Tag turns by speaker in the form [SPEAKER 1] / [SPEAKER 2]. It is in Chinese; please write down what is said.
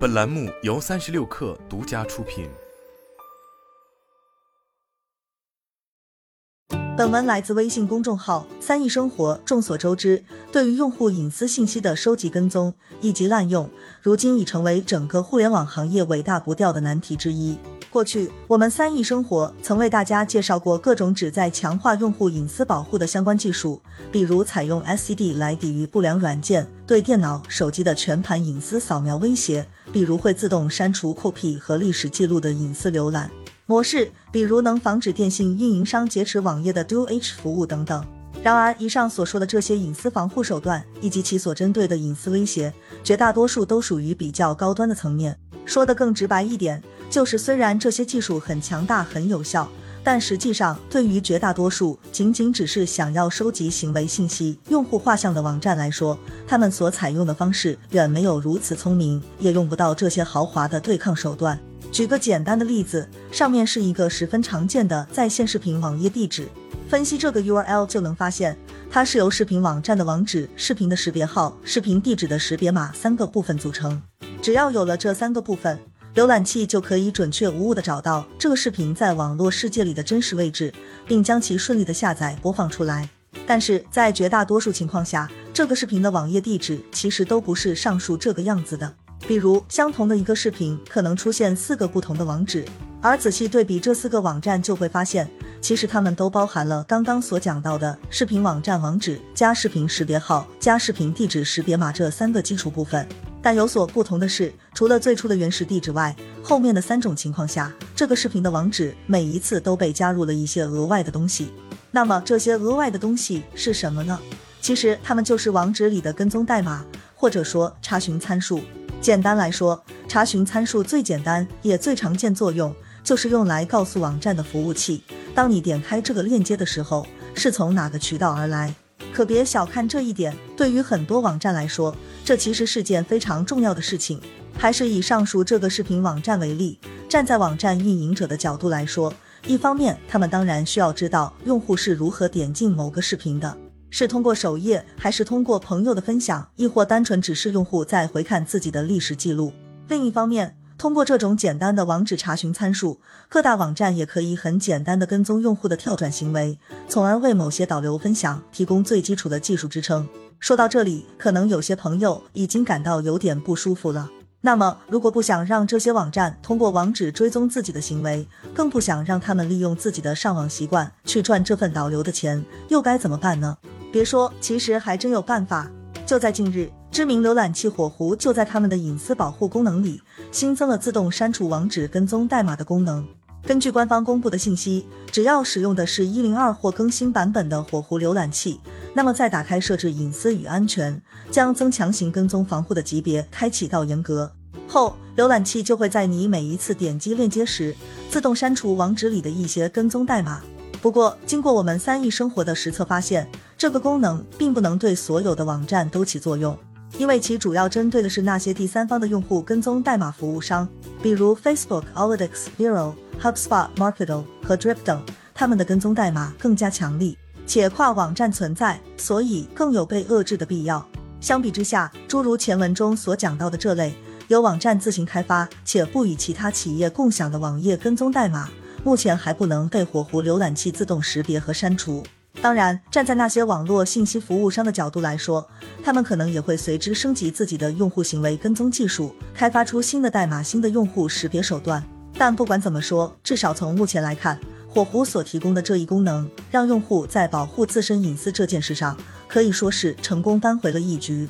[SPEAKER 1] 本栏目由三十六氪独家出品。
[SPEAKER 2] 本文来自微信公众号“三亿生活”。众所周知，对于用户隐私信息的收集、跟踪以及滥用，如今已成为整个互联网行业尾大不掉的难题之一。过去，我们三亿生活曾为大家介绍过各种旨在强化用户隐私保护的相关技术，比如采用 SCD 来抵御不良软件对电脑、手机的全盘隐私扫描威胁，比如会自动删除 copy 和历史记录的隐私浏览模式，比如能防止电信运营商劫持网页的 DoH 服务等等。然而，以上所说的这些隐私防护手段以及其所针对的隐私威胁，绝大多数都属于比较高端的层面。说的更直白一点。就是虽然这些技术很强大、很有效，但实际上对于绝大多数仅仅只是想要收集行为信息、用户画像的网站来说，他们所采用的方式远没有如此聪明，也用不到这些豪华的对抗手段。举个简单的例子，上面是一个十分常见的在线视频网页地址，分析这个 URL 就能发现，它是由视频网站的网址、视频的识别号、视频地址的识别码三个部分组成。只要有了这三个部分。浏览器就可以准确无误地找到这个视频在网络世界里的真实位置，并将其顺利地下载播放出来。但是在绝大多数情况下，这个视频的网页地址其实都不是上述这个样子的。比如，相同的一个视频可能出现四个不同的网址，而仔细对比这四个网站，就会发现，其实它们都包含了刚刚所讲到的视频网站网址加视频识别号加视频地址识别码这三个基础部分。但有所不同的是，除了最初的原始地址外，后面的三种情况下，这个视频的网址每一次都被加入了一些额外的东西。那么这些额外的东西是什么呢？其实它们就是网址里的跟踪代码，或者说查询参数。简单来说，查询参数最简单也最常见作用，就是用来告诉网站的服务器，当你点开这个链接的时候，是从哪个渠道而来。可别小看这一点，对于很多网站来说，这其实是件非常重要的事情。还是以上述这个视频网站为例，站在网站运营者的角度来说，一方面他们当然需要知道用户是如何点进某个视频的，是通过首页，还是通过朋友的分享，亦或单纯只是用户在回看自己的历史记录。另一方面，通过这种简单的网址查询参数，各大网站也可以很简单的跟踪用户的跳转行为，从而为某些导流分享提供最基础的技术支撑。说到这里，可能有些朋友已经感到有点不舒服了。那么，如果不想让这些网站通过网址追踪自己的行为，更不想让他们利用自己的上网习惯去赚这份导流的钱，又该怎么办呢？别说，其实还真有办法。就在近日。知名浏览器火狐就在他们的隐私保护功能里新增了自动删除网址跟踪代码的功能。根据官方公布的信息，只要使用的是一零二或更新版本的火狐浏览器，那么在打开设置隐私与安全，将增强型跟踪防护的级别开启到严格后，浏览器就会在你每一次点击链接时自动删除网址里的一些跟踪代码。不过，经过我们三亿生活的实测发现，这个功能并不能对所有的网站都起作用。因为其主要针对的是那些第三方的用户跟踪代码服务商，比如 Facebook、Analytics、Bureau、HubSpot、Marketo 和 Drip 等，他们的跟踪代码更加强力，且跨网站存在，所以更有被遏制的必要。相比之下，诸如前文中所讲到的这类由网站自行开发且不与其他企业共享的网页跟踪代码，目前还不能被火狐浏览器自动识别和删除。当然，站在那些网络信息服务商的角度来说，他们可能也会随之升级自己的用户行为跟踪技术，开发出新的代码、新的用户识别手段。但不管怎么说，至少从目前来看，火狐所提供的这一功能，让用户在保护自身隐私这件事上，可以说是成功扳回了一局。